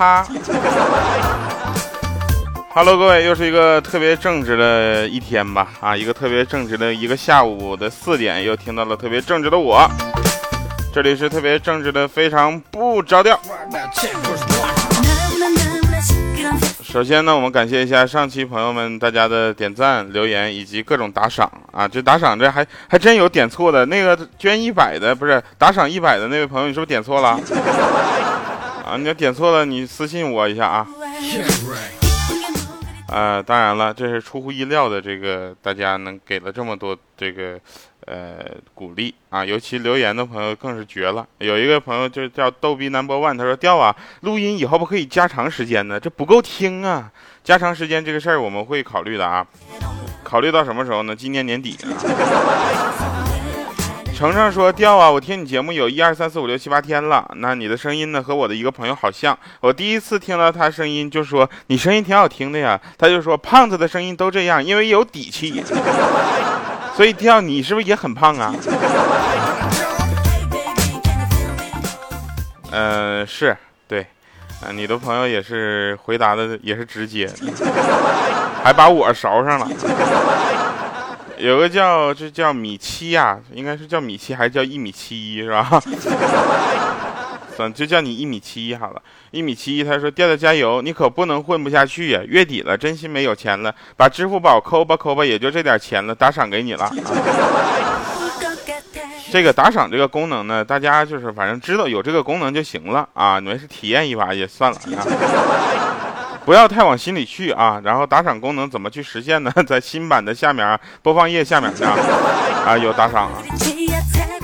他。Hello，各位，又是一个特别正直的一天吧？啊，一个特别正直的一个下午的四点，又听到了特别正直的我。这里是特别正直的，非常不着调。首先呢，我们感谢一下上期朋友们大家的点赞、留言以及各种打赏啊！这打赏这还还真有点错的，那个捐一百的不是打赏一百的那位朋友，你是不是点错了？啊，你要点错了，你私信我一下啊。呃，当然了，这是出乎意料的，这个大家能给了这么多这个。呃，鼓励啊，尤其留言的朋友更是绝了。有一个朋友就叫逗逼 number one，他说：“调啊，录音以后不可以加长时间呢，这不够听啊。加长时间这个事儿我们会考虑的啊，考虑到什么时候呢？今年年底。”程程说：“调啊，我听你节目有一二三四五六七八天了，那你的声音呢和我的一个朋友好像。我第一次听到他声音就说你声音挺好听的呀，他就说胖子的声音都这样，因为有底气。” 所以调，你是不是也很胖啊？嗯，是对，啊，你的朋友也是回答的也是直接，还把我勺上了。有个叫这叫米七呀，应该是叫米七还是叫一米七一是吧？算就叫你一米七一好了。一米七一，他说：“调调加油，你可不能混不下去呀！月底了，真心没有钱了，把支付宝抠吧抠吧，也就这点钱了，打赏给你了。这个打赏这个功能呢，大家就是反正知道有这个功能就行了啊，你们是体验一把也算了，不要太往心里去啊。然后打赏功能怎么去实现呢？在新版的下面啊播放页下面呢啊有打赏啊。”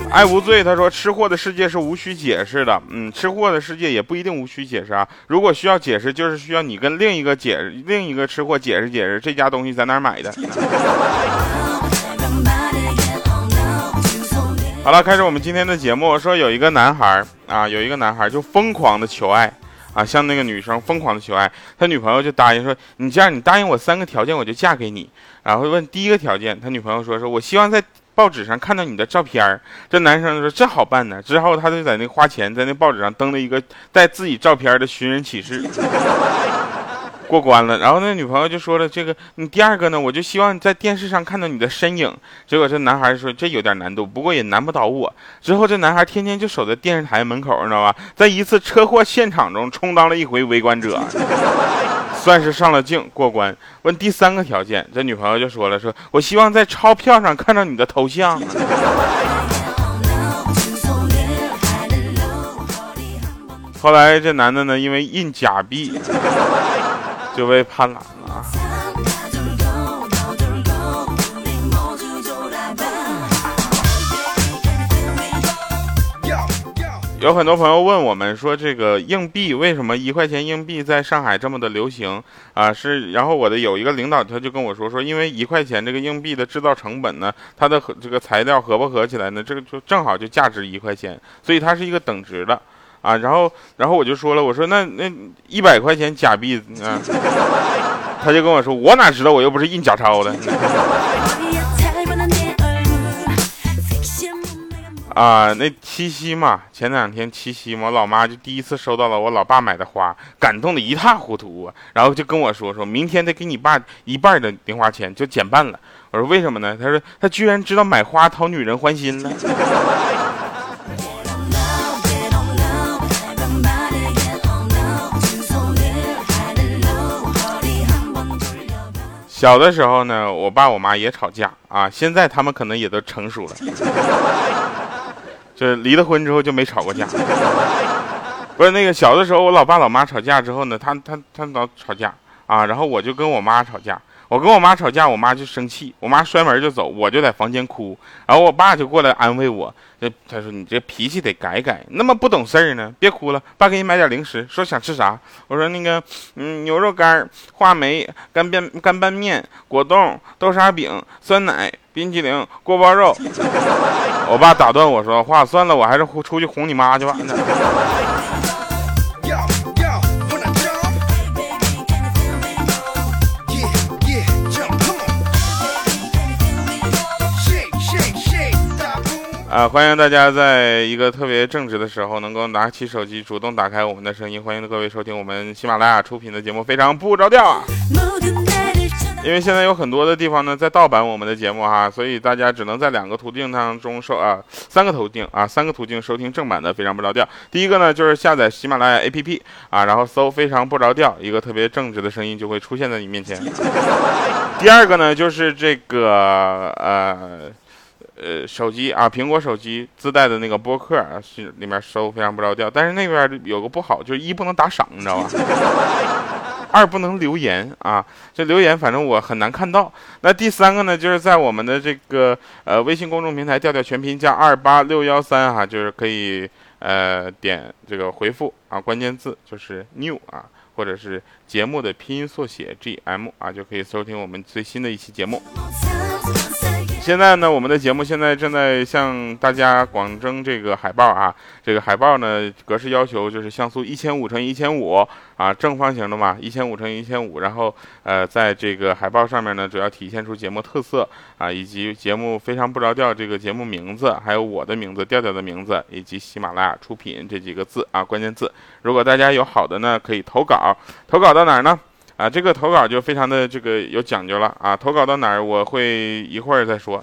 爱无罪，他说：“吃货的世界是无需解释的，嗯，吃货的世界也不一定无需解释啊。如果需要解释，就是需要你跟另一个解另一个吃货解释解释这家东西在哪买的。”好了，开始我们今天的节目。说有一个男孩啊，有一个男孩就疯狂的求爱啊，向那个女生疯狂的求爱，他女朋友就答应说：“你这样，你答应我三个条件，我就嫁给你。”然后问第一个条件，他女朋友说：“说我希望在。”报纸上看到你的照片，这男生说这好办呢。之后他就在那花钱，在那报纸上登了一个带自己照片的寻人启事，过关了。然后那女朋友就说了：“这个你第二个呢，我就希望在电视上看到你的身影。”结果这男孩说：“这有点难度，不过也难不倒我。”之后这男孩天天就守在电视台门口，你知道吧？在一次车祸现场中充当了一回围观者。算是上了镜过关。问第三个条件，这女朋友就说了：“说我希望在钞票上看到你的头像。”后来这男的呢，因为印假币，就被判了。有很多朋友问我们说，这个硬币为什么一块钱硬币在上海这么的流行啊？是，然后我的有一个领导他就跟我说说，因为一块钱这个硬币的制造成本呢，它的这个材料合不合起来呢，这个就正好就价值一块钱，所以它是一个等值的啊。然后，然后我就说了，我说那那一百块钱假币啊，他就跟我说，我哪知道，我又不是印假钞的。啊，那七夕嘛，前两天七夕嘛，我老妈就第一次收到了我老爸买的花，感动的一塌糊涂啊，然后就跟我说，说明天得给你爸一半的零花钱，就减半了。我说为什么呢？他说他居然知道买花讨女人欢心了。小的时候呢，我爸我妈也吵架啊，现在他们可能也都成熟了。就离了婚之后就没吵过架，不是那个小的时候，我老爸老妈吵架之后呢，他他他老吵架啊，然后我就跟我妈吵架，我跟我妈吵架，我妈就生气，我妈摔门就走，我就在房间哭，然后我爸就过来安慰我，这他说你这脾气得改改，那么不懂事儿呢，别哭了，爸给你买点零食，说想吃啥，我说那个嗯牛肉干、话梅、干拌干拌面、果冻、豆沙饼、酸奶。冰淇淋、锅包肉，我爸打断我说话，算了，我还是出去哄你妈去吧。啊，欢迎大家在一个特别正直的时候，能够拿起手机，主动打开我们的声音。欢迎各位收听我们喜马拉雅出品的节目，非常不着调啊！因为现在有很多的地方呢在盗版我们的节目哈，所以大家只能在两个途径当中收啊，三个途径啊，三个途径收听正版的非常不着调。第一个呢就是下载喜马拉雅 APP 啊，然后搜非常不着调，一个特别正直的声音就会出现在你面前。第二个呢就是这个呃。呃，手机啊，苹果手机自带的那个播客啊，是里面收非常不着调。但是那边有个不好，就是一不能打赏，你知道吧？二不能留言啊，这留言反正我很难看到。那第三个呢，就是在我们的这个呃微信公众平台调调全拼加二八六幺三哈，就是可以呃点这个回复啊，关键字就是 new 啊，或者是节目的拼音缩写 gm 啊，就可以收听我们最新的一期节目。现在呢，我们的节目现在正在向大家广征这个海报啊。这个海报呢，格式要求就是像素一千五乘一千五啊，正方形的嘛，一千五乘一千五。然后呃，在这个海报上面呢，主要体现出节目特色啊，以及节目非常不着调这个节目名字，还有我的名字调调的名字，以及喜马拉雅出品这几个字啊，关键字。如果大家有好的呢，可以投稿，投稿到哪儿呢？啊，这个投稿就非常的这个有讲究了啊！投稿到哪儿，我会一会儿再说。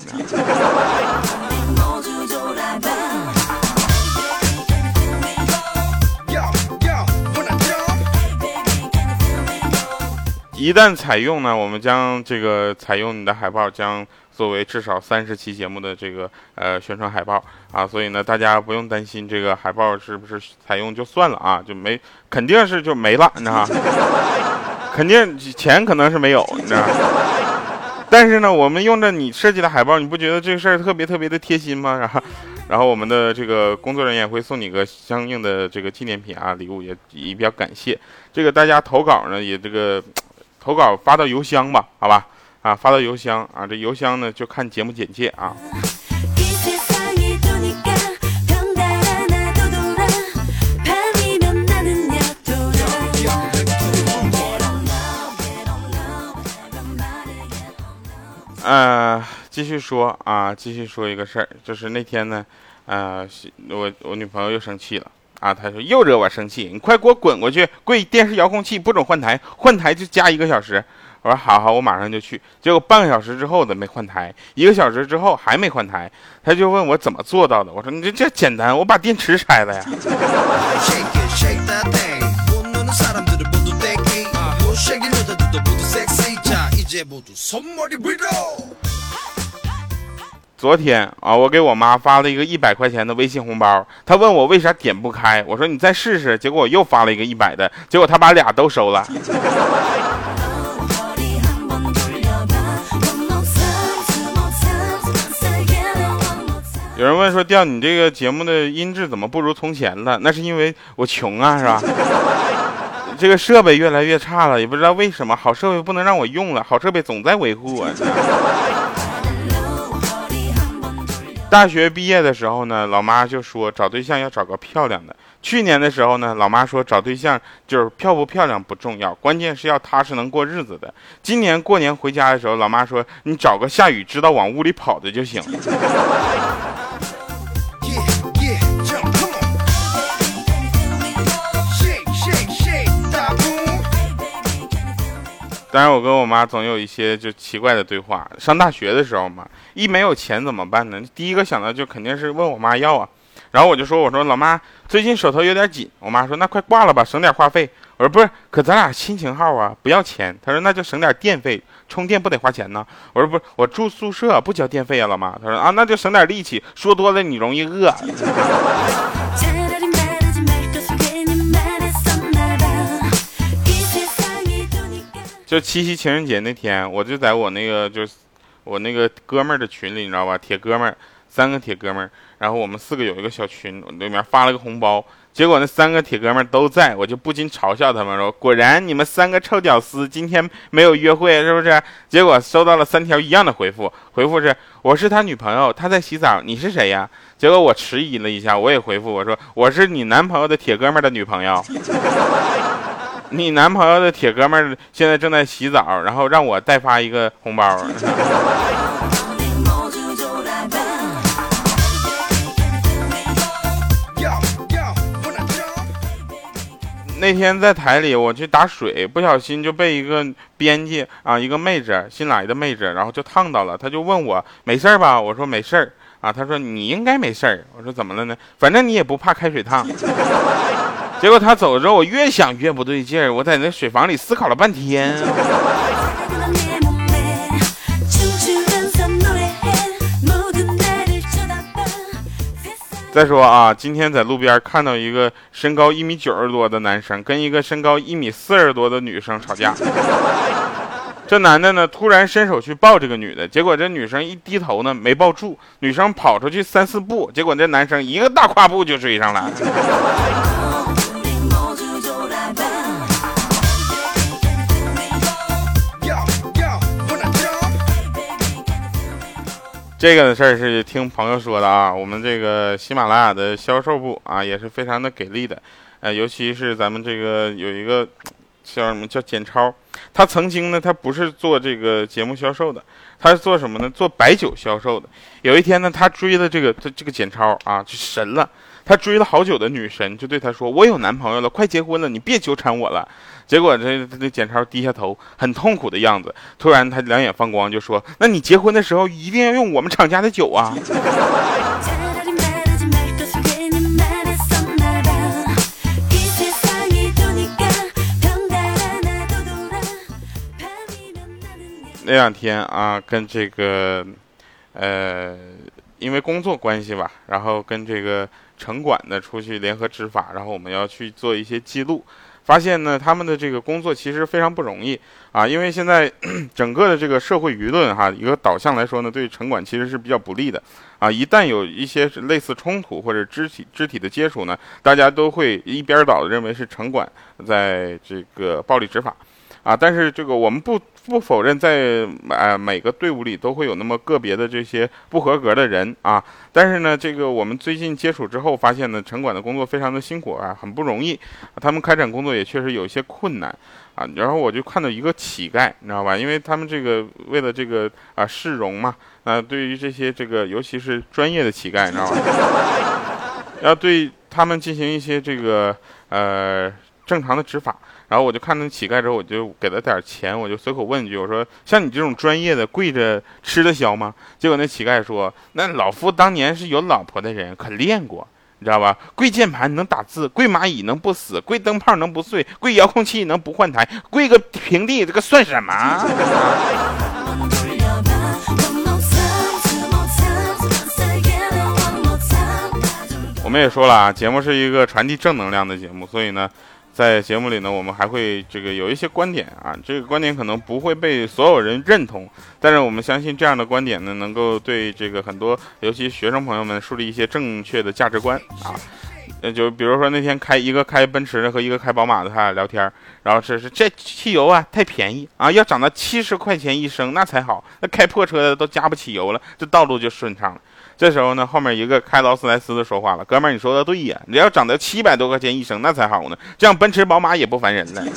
一旦采用呢，我们将这个采用你的海报，将作为至少三十期节目的这个呃宣传海报啊，所以呢，大家不用担心这个海报是不是采用就算了啊，就没肯定是就没了，你知道吗？肯定钱可能是没有，你知道，但是呢，我们用着你设计的海报，你不觉得这个事儿特别特别的贴心吗？然后，然后我们的这个工作人员会送你个相应的这个纪念品啊，礼物也也比较感谢。这个大家投稿呢，也这个 投稿发到邮箱吧，好吧，啊，发到邮箱啊，这邮箱呢就看节目简介啊。呃，继续说啊，继续说一个事儿，就是那天呢，呃，我我女朋友又生气了啊，她说又惹我生气，你快给我滚过去，跪电视遥控器不准换台，换台就加一个小时。我说好好，我马上就去。结果半个小时之后都没换台，一个小时之后还没换台，他就问我怎么做到的。我说你这这简单，我把电池拆了呀。昨天啊，我给我妈发了一个一百块钱的微信红包，她问我为啥点不开，我说你再试试。结果我又发了一个一百的，结果她把俩都收了。有人问说，调你这个节目的音质怎么不如从前了？那是因为我穷啊，是吧？这个设备越来越差了，也不知道为什么。好设备不能让我用了，好设备总在维护我。大学毕业的时候呢，老妈就说找对象要找个漂亮的。去年的时候呢，老妈说找对象就是漂不漂亮不重要，关键是要踏实能过日子的。今年过年回家的时候，老妈说你找个下雨知道往屋里跑的就行。当然，我跟我妈总有一些就奇怪的对话。上大学的时候嘛，一没有钱怎么办呢？第一个想到就肯定是问我妈要啊。然后我就说：“我说老妈，最近手头有点紧。”我妈说：“那快挂了吧，省点话费。”我说：“不是，可咱俩亲情号啊，不要钱。”她说：“那就省点电费，充电不得花钱呢。”我说：“不是，我住宿舍不交电费啊，老妈。”她说：“啊，那就省点力气，说多了你容易饿。”就七夕情人节那天，我就在我那个就是我那个哥们儿的群里，你知道吧？铁哥们儿，三个铁哥们儿，然后我们四个有一个小群，里面发了个红包，结果那三个铁哥们儿都在，我就不禁嘲笑他们说：“果然你们三个臭屌丝今天没有约会是不是？”结果收到了三条一样的回复，回复是：“我是他女朋友，他在洗澡，你是谁呀？”结果我迟疑了一下，我也回复我说：“我是你男朋友的铁哥们儿的女朋友。” 你男朋友的铁哥们儿现在正在洗澡然后让我代发一个红包。那天在台里我去打水不小心就被一个编辑啊一个妹子新来的妹子然后就烫到了她就问我没事吧？我说没事啊她说你应该没事我说怎么了呢？反正你也不怕开水烫。结果他走了之后，我越想越不对劲儿，我在那水房里思考了半天。再说啊，今天在路边看到一个身高一米九十多的男生跟一个身高一米四十多的女生吵架。这男的呢，突然伸手去抱这个女的，结果这女生一低头呢，没抱住，女生跑出去三四步，结果这男生一个大跨步就追上来。这个的事儿是听朋友说的啊，我们这个喜马拉雅的销售部啊也是非常的给力的，呃，尤其是咱们这个有一个 叫什么叫简超，他曾经呢他不是做这个节目销售的，他是做什么呢？做白酒销售的。有一天呢，他追的这个这这个简超啊就神了。他追了好久的女神就对他说：“我有男朋友了，快结婚了，你别纠缠我了。”结果这这简超低下头，很痛苦的样子。突然他两眼放光，就说：“那你结婚的时候一定要用我们厂家的酒啊！”那两天啊，跟这个，呃，因为工作关系吧，然后跟这个。城管的出去联合执法，然后我们要去做一些记录，发现呢，他们的这个工作其实非常不容易啊，因为现在 整个的这个社会舆论哈，一个导向来说呢，对城管其实是比较不利的啊，一旦有一些类似冲突或者肢体肢体的接触呢，大家都会一边倒的认为是城管在这个暴力执法。啊，但是这个我们不不否认，在呃每个队伍里都会有那么个别的这些不合格的人啊。但是呢，这个我们最近接触之后发现呢，城管的工作非常的辛苦啊，很不容易。他们开展工作也确实有一些困难啊。然后我就看到一个乞丐，你知道吧？因为他们这个为了这个啊市容嘛，啊对于这些这个尤其是专业的乞丐，你知道吧？要对他们进行一些这个呃正常的执法。然后我就看那乞丐之后，我就给他点钱，我就随口问一句：“我说像你这种专业的，跪着吃得消吗？”结果那乞丐说：“那老夫当年是有老婆的人，可练过，你知道吧？跪键盘能打字，跪蚂蚁能不死，跪灯泡能不碎，跪遥控器能不换台，跪个平地，这个算什么？” 我们也说了啊，节目是一个传递正能量的节目，所以呢。在节目里呢，我们还会这个有一些观点啊，这个观点可能不会被所有人认同，但是我们相信这样的观点呢，能够对这个很多，尤其学生朋友们树立一些正确的价值观啊。呃，就比如说那天开一个开奔驰的和一个开宝马的，他俩聊天，然后这是这汽油啊太便宜啊，要涨到七十块钱一升那才好，那开破车的都加不起油了，这道路就顺畅了。这时候呢，后面一个开劳斯莱斯的说话了：“哥们儿，你说的对呀，你要涨到七百多块钱一升，那才好呢，这样奔驰、宝马也不烦人了。”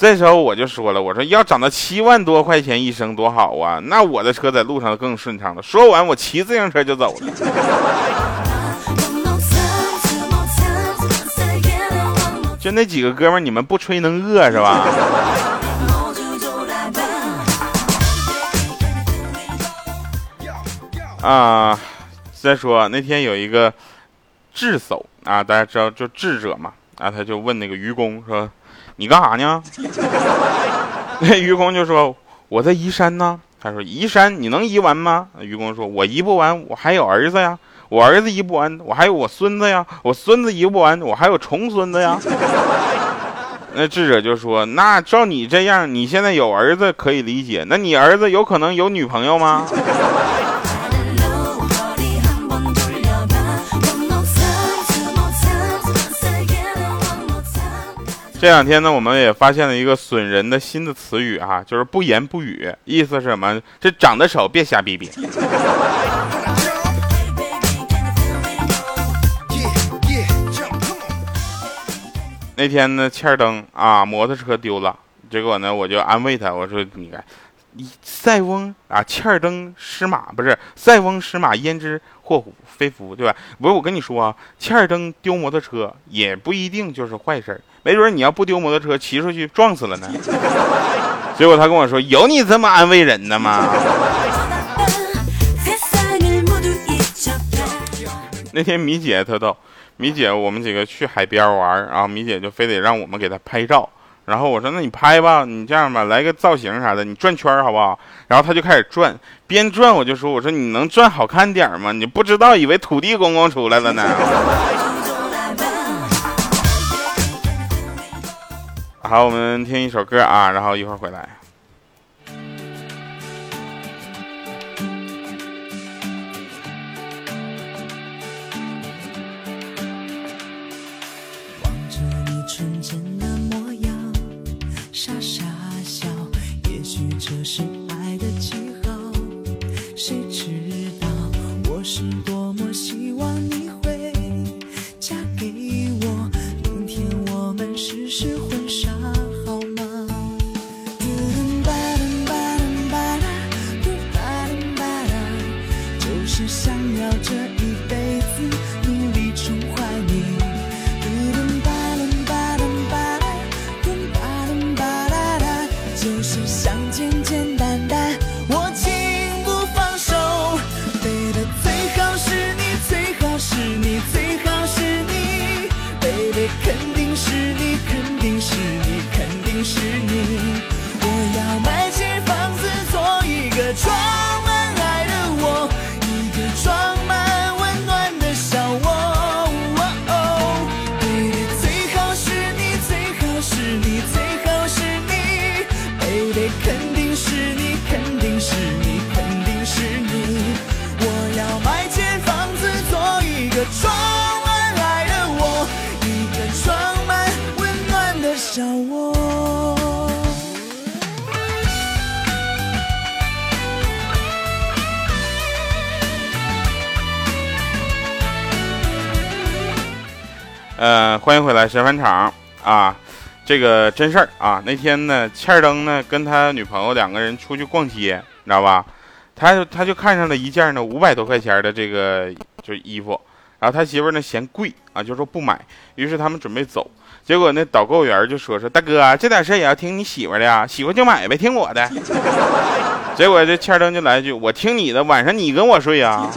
这时候我就说了：“我说要涨到七万多块钱一升多好啊，那我的车在路上更顺畅了。”说完，我骑自行车就走了。就那几个哥们儿，你们不吹能饿是吧？啊，再说那天有一个智叟啊，大家知道就智者嘛，啊，他就问那个愚公说：“你干啥呢？” 那愚公就说：“我在移山呢。”他说：“移山你能移完吗？”愚公说：“我移不完，我还有儿子呀。我儿子移不完，我还有我孙子呀。我孙子移不完，我还有重孙子呀。”那智者就说：“那照你这样，你现在有儿子可以理解，那你儿子有可能有女朋友吗？”这两天呢，我们也发现了一个损人的新的词语哈，就是不言不语，意思是什么？这长得丑别瞎逼逼。那天呢，欠灯啊，摩托车丢了，结果呢，我就安慰他，我说你看，塞翁啊，欠儿登失马不是塞翁失马焉知祸福非福，对吧？不是我跟你说啊，欠儿登丢摩托车也不一定就是坏事儿，没准你要不丢摩托车，骑出去撞死了呢。结果他跟我说：“有你这么安慰人的吗？”那天米姐特逗，米姐我们几个去海边玩然后米姐就非得让我们给她拍照。然后我说：“那你拍吧，你这样吧，来个造型啥的，你转圈好不好？”然后他就开始转，边转我就说：“我说你能转好看点吗？你不知道，以为土地公公出来了呢。”好，我们听一首歌啊，然后一会儿回来。世事婚纱。说呃，欢迎回来，神返场啊！这个真事儿啊，那天呢，欠儿登呢跟他女朋友两个人出去逛街，你知道吧？他他就看上了一件呢五百多块钱的这个就是衣服，然后他媳妇呢嫌贵啊，就说不买。于是他们准备走，结果那导购员就说说大哥，这点事也要听你媳妇的呀，喜欢就买呗，听我的。结果这欠儿登就来一句，我听你的，晚上你跟我睡啊。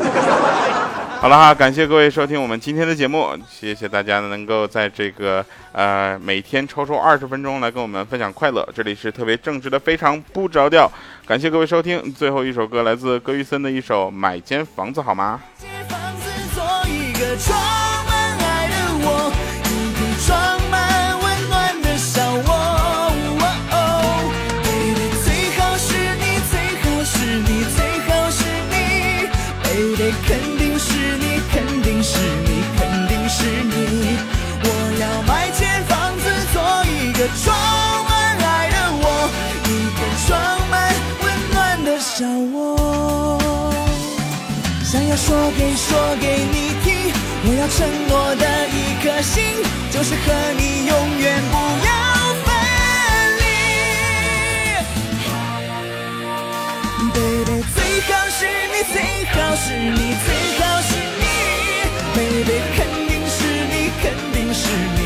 好了哈，感谢各位收听我们今天的节目，谢谢大家能够在这个呃每天抽出二十分钟来跟我们分享快乐。这里是特别正直的，非常不着调。感谢各位收听，最后一首歌来自歌玉森的一首《买间房子好吗》。装满爱的我，一个装满温暖的小窝。想要说给说给你听，我要承诺的一颗心，就是和你永远不要分离。Baby，最好是你，最好是你，最好是你，Baby，肯定是你，肯定是你，